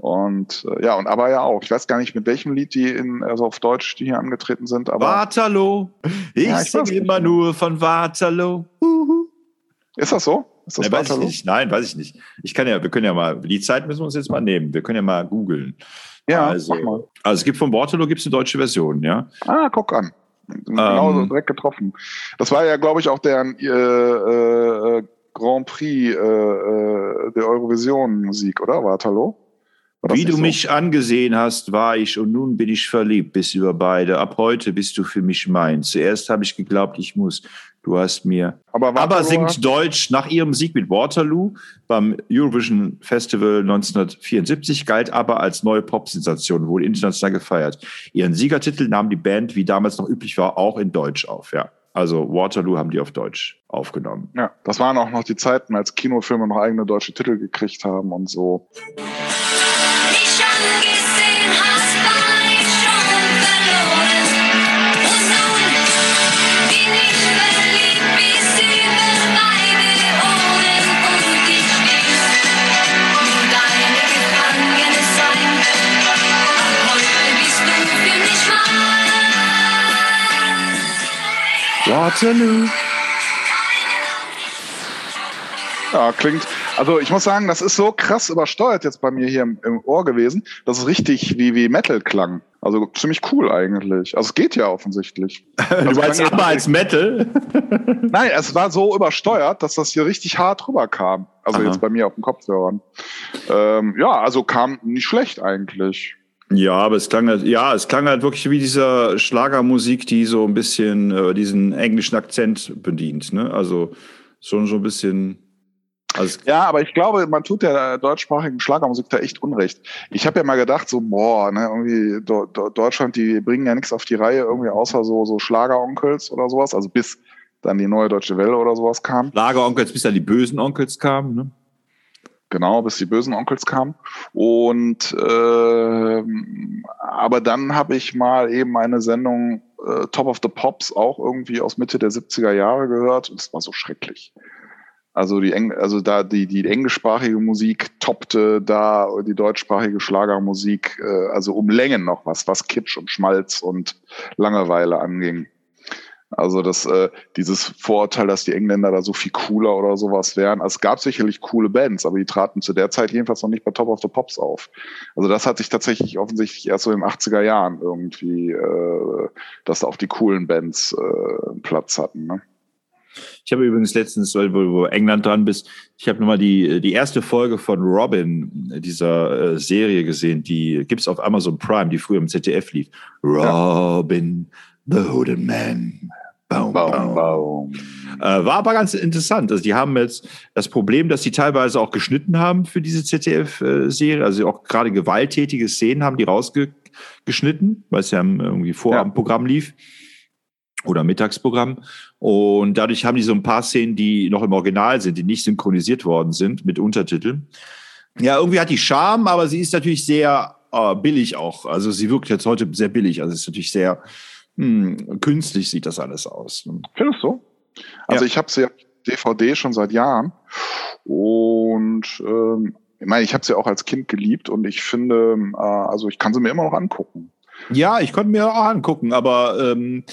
Und äh, ja, und aber ja auch. Ich weiß gar nicht, mit welchem Lied die in, also auf Deutsch, die hier angetreten sind. Aber Waterloo. Ich, ja, ich singe immer nur von Waterloo. Uhu. Ist das so? Ist das nee, weiß ich nicht. Nein, weiß ich nicht. Ich kann ja, wir können ja mal, die Zeit müssen wir uns jetzt mal nehmen. Wir können ja mal googeln. Ja, also, mach mal. also es gibt von Waterloo gibt's eine deutsche Version, ja. Ah, guck an. Genau ähm, direkt getroffen. Das war ja, glaube ich, auch der äh, äh, Grand Prix äh, äh der Eurovision Musik, oder? Waterloo? Wie du so? mich angesehen hast, war ich und nun bin ich verliebt bis über beide. Ab heute bist du für mich mein. Zuerst habe ich geglaubt, ich muss. Du hast mir. Aber, aber singt Deutsch nach ihrem Sieg mit Waterloo beim Eurovision Festival 1974, galt aber als neue Pop-Sensation, wurde international gefeiert. Ihren Siegertitel nahm die Band, wie damals noch üblich war, auch in Deutsch auf, ja. Also Waterloo haben die auf Deutsch aufgenommen. Ja, das waren auch noch die Zeiten, als Kinofilme noch eigene deutsche Titel gekriegt haben und so. Waterloo. Ja, klingt. Also ich muss sagen, das ist so krass übersteuert jetzt bei mir hier im, im Ohr gewesen, dass es richtig wie, wie Metal klang. Also ziemlich cool eigentlich. Also es geht ja offensichtlich. du also meinst aber als Metal? Nein, es war so übersteuert, dass das hier richtig hart rüberkam. Also Aha. jetzt bei mir auf dem Kopfhörern. Ähm, ja, also kam nicht schlecht eigentlich. Ja, aber es klang halt, ja, es klang halt wirklich wie dieser Schlagermusik, die so ein bisschen äh, diesen englischen Akzent bedient. Ne? Also schon so ein bisschen Also ja, aber ich glaube, man tut der deutschsprachigen Schlagermusik da echt Unrecht. Ich habe ja mal gedacht, so, boah, ne, irgendwie Do Do Deutschland, die bringen ja nichts auf die Reihe, irgendwie außer so, so Schlageronkels oder sowas, also bis dann die neue Deutsche Welle oder sowas kam. Schlageronkels, bis dann die bösen Onkels kamen, ne? Genau, bis die bösen Onkels kamen. Und äh, aber dann habe ich mal eben eine Sendung äh, Top of the Pops auch irgendwie aus Mitte der 70er Jahre gehört und es war so schrecklich. Also die Eng also da die die englischsprachige Musik toppte da die deutschsprachige Schlagermusik äh, also um Längen noch was was Kitsch und Schmalz und Langeweile anging. Also das, äh, dieses Vorurteil, dass die Engländer da so viel cooler oder sowas wären. Also es gab sicherlich coole Bands, aber die traten zu der Zeit jedenfalls noch nicht bei Top of the Pops auf. Also das hat sich tatsächlich offensichtlich erst so in den 80er Jahren irgendwie, äh, dass da auch die coolen Bands äh, Platz hatten. Ne? Ich habe übrigens letztens, weil du England dran bist, ich habe nochmal die, die erste Folge von Robin, dieser äh, Serie gesehen, die gibt's auf Amazon Prime, die früher im ZDF lief. Robin, ja. the Hooded Man. Baum, baum, baum. Äh, war aber ganz interessant. Also die haben jetzt das Problem, dass sie teilweise auch geschnitten haben für diese ZDF-Serie. Also auch gerade gewalttätige Szenen haben die rausgeschnitten, weil es ja irgendwie Vorabendprogramm ja. lief oder Mittagsprogramm. Und dadurch haben die so ein paar Szenen, die noch im Original sind, die nicht synchronisiert worden sind mit Untertiteln. Ja, irgendwie hat die Charme, aber sie ist natürlich sehr äh, billig auch. Also sie wirkt jetzt heute sehr billig. Also es ist natürlich sehr hm, künstlich sieht das alles aus. Findest du? Also ja. ich habe sie ja DVD schon seit Jahren und ähm, ich meine, ich habe sie auch als Kind geliebt und ich finde, äh, also ich kann sie mir immer noch angucken. Ja, ich konnte mir auch angucken, aber ähm,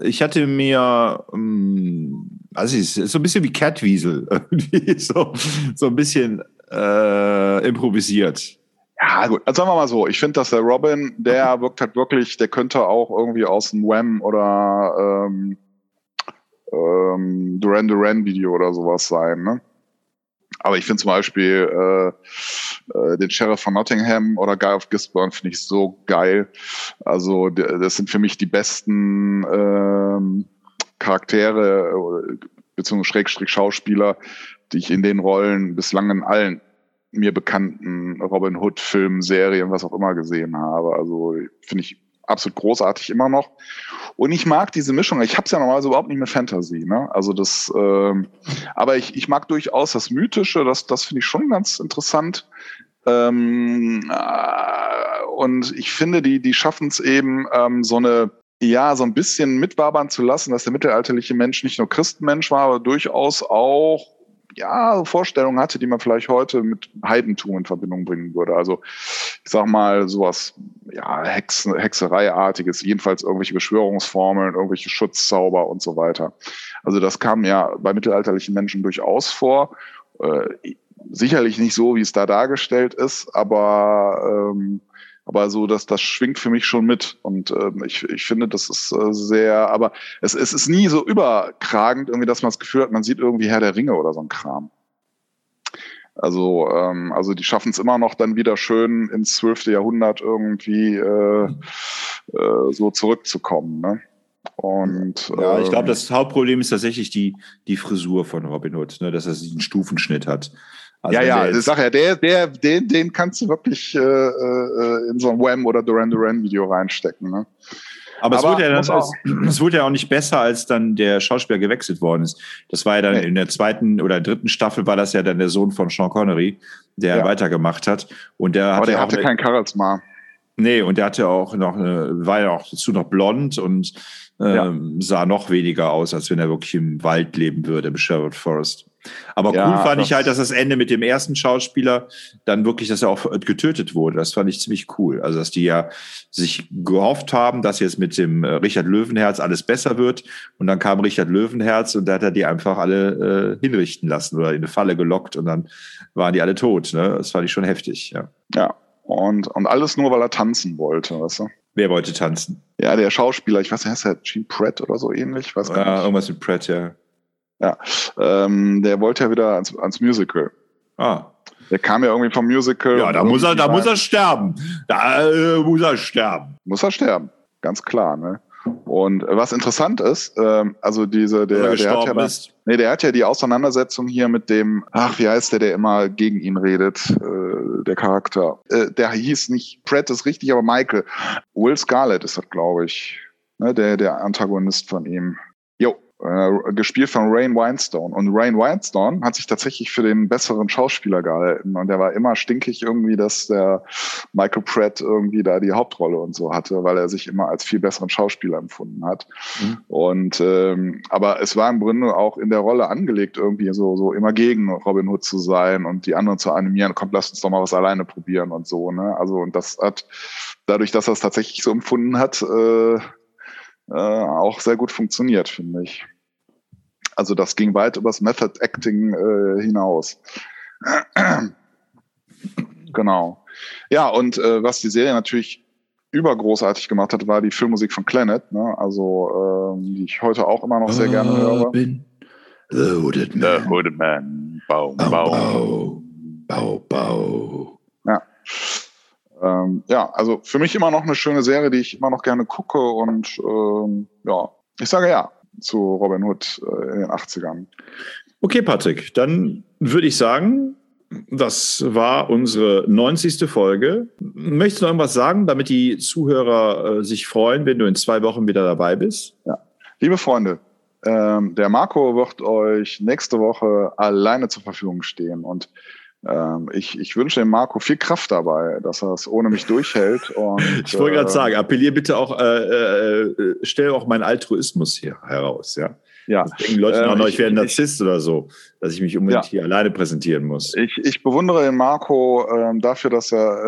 ich hatte mir, ähm, also es ist so ein bisschen wie Catwiesel, so, so ein bisschen äh, improvisiert. Ja, gut. Also sagen wir mal so, ich finde, dass der Robin, der wirkt halt wirklich, der könnte auch irgendwie aus einem Wham oder ähm, ähm, Duran Duran Video oder sowas sein, ne? Aber ich finde zum Beispiel äh, äh, den Sheriff von Nottingham oder Guy of Gisborne finde ich so geil. Also das sind für mich die besten ähm, Charaktere beziehungsweise Schrägstrich Schauspieler, die ich in den Rollen bislang in allen mir bekannten Robin Hood Filmen, Serien, was auch immer gesehen habe. Also finde ich absolut großartig immer noch. Und ich mag diese Mischung. Ich habe es ja normalerweise überhaupt nicht mit Fantasy. Ne? Also das, ähm, aber ich, ich mag durchaus das Mythische. Das, das finde ich schon ganz interessant. Ähm, äh, und ich finde, die, die schaffen es eben ähm, so eine ja, so ein bisschen mitwabern zu lassen, dass der mittelalterliche Mensch nicht nur Christenmensch war, aber durchaus auch ja, Vorstellungen hatte, die man vielleicht heute mit Heidentum in Verbindung bringen würde. Also ich sag mal sowas, ja, Hex, Hexereiartiges, jedenfalls irgendwelche Beschwörungsformeln, irgendwelche Schutzzauber und so weiter. Also das kam ja bei mittelalterlichen Menschen durchaus vor. Äh, sicherlich nicht so, wie es da dargestellt ist, aber ähm, aber so, dass das schwingt für mich schon mit. Und äh, ich, ich finde, das ist äh, sehr, aber es, es ist nie so überkragend, irgendwie, dass man das Gefühl hat, man sieht irgendwie Herr der Ringe oder so ein Kram. Also, ähm, also die schaffen es immer noch dann wieder schön ins zwölfte Jahrhundert irgendwie äh, äh, so zurückzukommen. Ne? Und, ja, ich glaube, ähm, das Hauptproblem ist tatsächlich die, die Frisur von Robin Hood, ne, dass er diesen Stufenschnitt hat. Also ja, ja, ich sag ja, der, der, den, den kannst du wirklich äh, äh, in so ein Wham oder Duran Duran Video reinstecken. Ne? Aber, es, wurde ja dann, auch, es wurde ja auch nicht besser, als dann der Schauspieler gewechselt worden ist. Das war ja dann nee. in der zweiten oder dritten Staffel war das ja dann der Sohn von Sean Connery, der ja. weitergemacht hat. Und der Aber hatte der hatte kein Charisma. Nee, und der hatte auch noch eine, war ja auch dazu noch blond und ähm, ja. sah noch weniger aus, als wenn er wirklich im Wald leben würde, im Sherwood Forest. Aber ja, cool fand ich halt, dass das Ende mit dem ersten Schauspieler dann wirklich, dass er auch getötet wurde. Das fand ich ziemlich cool. Also, dass die ja sich gehofft haben, dass jetzt mit dem äh, Richard Löwenherz alles besser wird. Und dann kam Richard Löwenherz und da hat er die einfach alle äh, hinrichten lassen oder in eine Falle gelockt und dann waren die alle tot. Ne? Das fand ich schon heftig, ja. Ja. Und, und alles nur, weil er tanzen wollte, weißt du? Wer wollte tanzen? Ja, der Schauspieler, ich weiß nicht, heißt er Gene Pratt oder so ähnlich? Weiß ja, nicht. irgendwas mit Pratt, ja. Ja, ähm, der wollte ja wieder ans, ans Musical. Ah. Der kam ja irgendwie vom Musical. Ja, da muss er, da muss er sterben. Da äh, muss er sterben. Muss er sterben, ganz klar, ne? Und äh, was interessant ist, ähm, also diese, der, der hat ja, da, nee, der hat ja die Auseinandersetzung hier mit dem, ach, wie heißt der, der immer gegen ihn redet, äh, der Charakter. Äh, der hieß nicht, Pratt ist richtig, aber Michael. Will Scarlett ist das, glaube ich, ne, der, der Antagonist von ihm. Äh, gespielt von Rain Weinstone. Und Rain Weinstone hat sich tatsächlich für den besseren Schauspieler gehalten. Und der war immer stinkig irgendwie, dass der Michael Pratt irgendwie da die Hauptrolle und so hatte, weil er sich immer als viel besseren Schauspieler empfunden hat. Mhm. Und ähm, aber es war im Grunde auch in der Rolle angelegt, irgendwie so, so immer gegen Robin Hood zu sein und die anderen zu animieren, kommt, lasst uns doch mal was alleine probieren und so. Ne? Also, und das hat dadurch, dass er es tatsächlich so empfunden hat, äh, äh, auch sehr gut funktioniert, finde ich. Also das ging weit übers Method Acting äh, hinaus. genau. Ja, und äh, was die Serie natürlich übergroßartig gemacht hat, war die Filmmusik von Planet, ne? also ähm, die ich heute auch immer noch sehr gerne höre. Bin the Hooded Man. The Hooded Man. Bau, bau. Bau, bau, bau. Ja. Ähm, ja, also für mich immer noch eine schöne Serie, die ich immer noch gerne gucke und ähm, ja, ich sage ja zu Robin Hood äh, in den 80ern. Okay, Patrick, dann würde ich sagen, das war unsere 90. Folge. Möchtest du noch irgendwas sagen, damit die Zuhörer äh, sich freuen, wenn du in zwei Wochen wieder dabei bist? Ja. Liebe Freunde, ähm, der Marco wird euch nächste Woche alleine zur Verfügung stehen und ich, ich wünsche dem Marco viel Kraft dabei, dass er es ohne mich durchhält. Und, ich wollte gerade äh, sagen, appelliere bitte auch, äh, äh, stell auch meinen Altruismus hier heraus, ja. Ja. Das denken Leute ähm, noch, ich, ich wäre ein Narzisst oder so, dass ich mich unbedingt ja. hier alleine präsentieren muss. Ich, ich bewundere den Marco ähm, dafür, dass er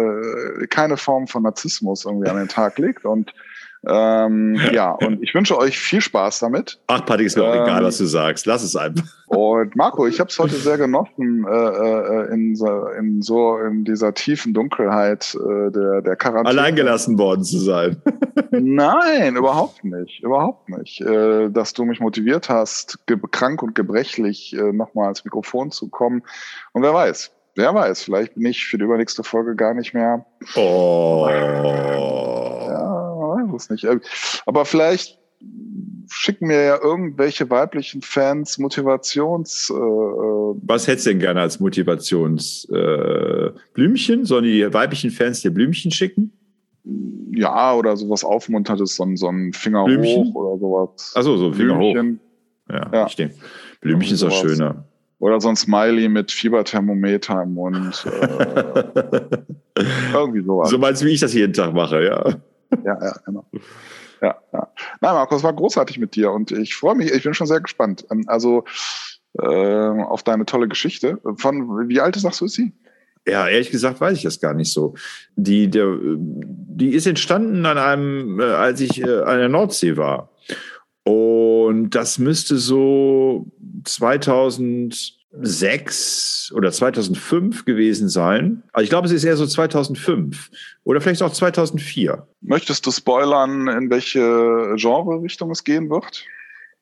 äh, keine Form von Narzissmus irgendwie an den Tag legt und ähm, ja, und ich wünsche euch viel Spaß damit. Ach, Patrick, ist mir ähm, auch egal, was du sagst. Lass es einfach. Und Marco, ich habe es heute sehr genossen, äh, äh, in, so, in so in dieser tiefen Dunkelheit äh, der, der Quarantäne. Alleingelassen worden zu sein. Nein, überhaupt nicht. Überhaupt nicht. Äh, dass du mich motiviert hast, krank und gebrechlich äh, nochmal ans Mikrofon zu kommen. Und wer weiß, wer weiß, vielleicht bin ich für die übernächste Folge gar nicht mehr. Oh. Es nicht. Äh, aber vielleicht schicken mir ja irgendwelche weiblichen Fans Motivations. Äh, äh Was hättest du denn gerne als Motivationsblümchen? Äh, Sollen die weiblichen Fans dir Blümchen schicken? Ja, oder sowas Aufmunterndes, so, so ein Finger Blümchen? hoch oder sowas. Achso, so ein Finger Blümchen. hoch. Ja, ja. ich denke. Blümchen ist auch schöner. Oder so ein Smiley mit Fieberthermometer im Mund. Äh, irgendwie sowas. So meinst du, wie ich das jeden Tag mache, ja ja, ja, genau. Ja, ja. Nein, Markus, war großartig mit dir und ich freue mich, ich bin schon sehr gespannt. Ähm, also äh, auf deine tolle Geschichte. Von wie alt sagst du, ist sie? Ja, ehrlich gesagt weiß ich das gar nicht so. Die, der, die ist entstanden an einem, äh, als ich äh, an der Nordsee war. Und das müsste so 2000 2006 oder 2005 gewesen sein. Also ich glaube, es ist eher so 2005 oder vielleicht auch 2004. Möchtest du spoilern, in welche Genre-Richtung es gehen wird?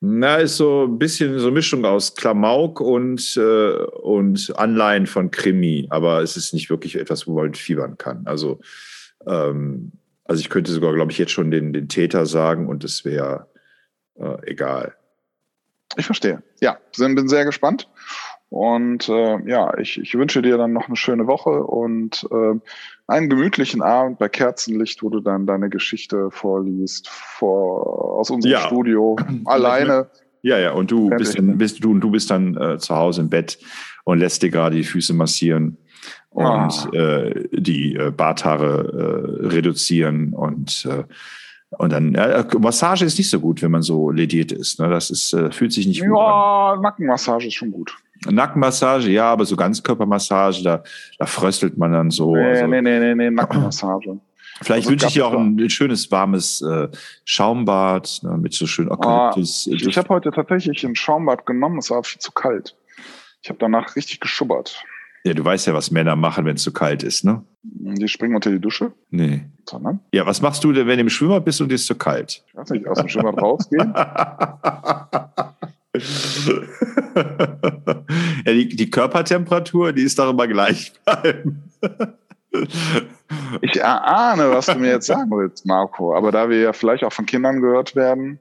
Na, ist so ein bisschen so eine Mischung aus Klamauk und, äh, und Anleihen von Krimi. Aber es ist nicht wirklich etwas, wo man fiebern kann. Also, ähm, also ich könnte sogar, glaube ich, jetzt schon den, den Täter sagen und es wäre äh, egal. Ich verstehe. Ja, bin sehr gespannt. Und äh, ja, ich, ich wünsche dir dann noch eine schöne Woche und äh, einen gemütlichen Abend bei Kerzenlicht, wo du dann deine Geschichte vorliest, vor, aus unserem ja. Studio, alleine. Ja, ja, und du bist, dann, bist du du bist dann äh, zu Hause im Bett und lässt dir gerade die Füße massieren und ah. äh, die äh, Barthaare äh, reduzieren und äh, und dann, ja, Massage ist nicht so gut, wenn man so lediert ist. Ne? Das ist, äh, fühlt sich nicht ja, gut an. Ja, Nackenmassage ist schon gut. Nackenmassage, ja, aber so Ganzkörpermassage, da, da fröstelt man dann so. Nee, also, nee, nee, nee, nee, Nackenmassage. Vielleicht also wünsche ich dir auch ein, ein schönes, warmes äh, Schaumbad ne, mit so schön Eukalyptus. Ah, ich ich habe heute tatsächlich ein Schaumbad genommen, es war viel zu kalt. Ich habe danach richtig geschubbert. Ja, du weißt ja, was Männer machen, wenn es zu kalt ist, ne? Die springen unter die Dusche. Nee. Sondern? Ja, was machst du denn, wenn du im Schwimmbad bist und es ist zu kalt? Ich weiß nicht, aus dem Schwimmbad rausgehen. ja, die, die, Körpertemperatur, die ist doch immer gleich bleiben. Ich erahne, was du mir jetzt sagen willst, Marco. Aber da wir ja vielleicht auch von Kindern gehört werden.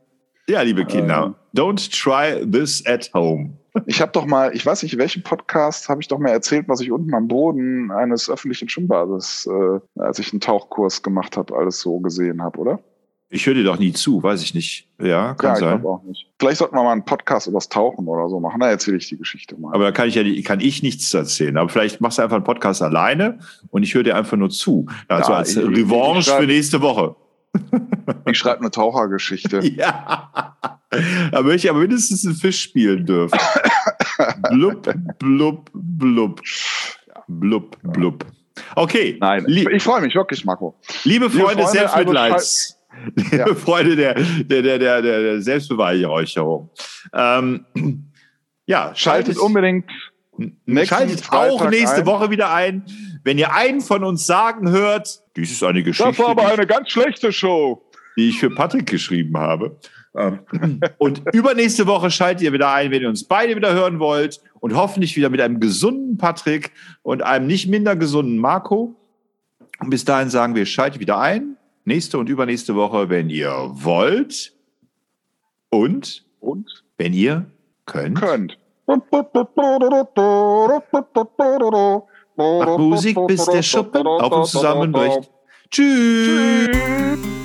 Ja, liebe Kinder, ähm, don't try this at home. Ich habe doch mal, ich weiß nicht, welchen Podcast habe ich doch mal erzählt, was ich unten am Boden eines öffentlichen Schwimmbades, äh, als ich einen Tauchkurs gemacht habe, alles so gesehen habe, oder? Ich höre dir doch nie zu, weiß ich nicht. Ja, kann ja, sein. Ich auch nicht. Vielleicht sollten wir mal einen Podcast über das Tauchen oder so machen. Da erzähle ich die Geschichte mal. Aber da kann ich ja kann ich nichts erzählen. Aber vielleicht machst du einfach einen Podcast alleine und ich höre dir einfach nur zu. Also ja, als ich, Revanche ich, ich für nächste Woche. Ich schreibe eine Tauchergeschichte. ja. Da möchte ich aber mindestens einen Fisch spielen dürfen. blub, blub, blub. Blub, blub. Okay. Nein, ich freue mich wirklich, Marco. Liebe Freunde, Liebe Freunde Selbstmitleids. Ja. Freunde der, der, der, der, der Selbstbeweihräucherung. Ähm, ja, schaltet, schaltet unbedingt Schaltet auch nächste ein. Woche wieder ein. Wenn ihr einen von uns sagen hört, dies ist eine Geschichte. Das war aber eine ganz schlechte Show. Die ich für Patrick geschrieben habe. Ähm, und übernächste Woche schaltet ihr wieder ein, wenn ihr uns beide wieder hören wollt. Und hoffentlich wieder mit einem gesunden Patrick und einem nicht minder gesunden Marco. Und bis dahin sagen wir, schaltet wieder ein. Nächste und übernächste Woche, wenn ihr wollt. Und, und? wenn ihr könnt. Könnt. Macht Musik, bis der Schuppen auf uns zusammenbricht. Tschüss. Tschüss.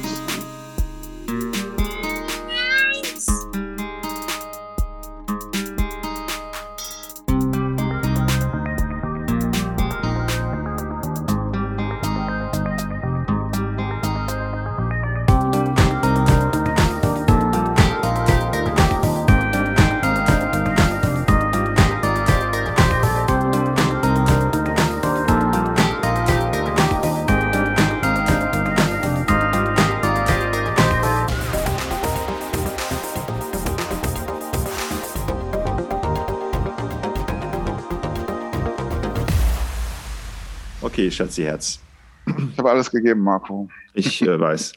Schatzi Herz. Ich habe alles gegeben, Marco. Ich äh, weiß.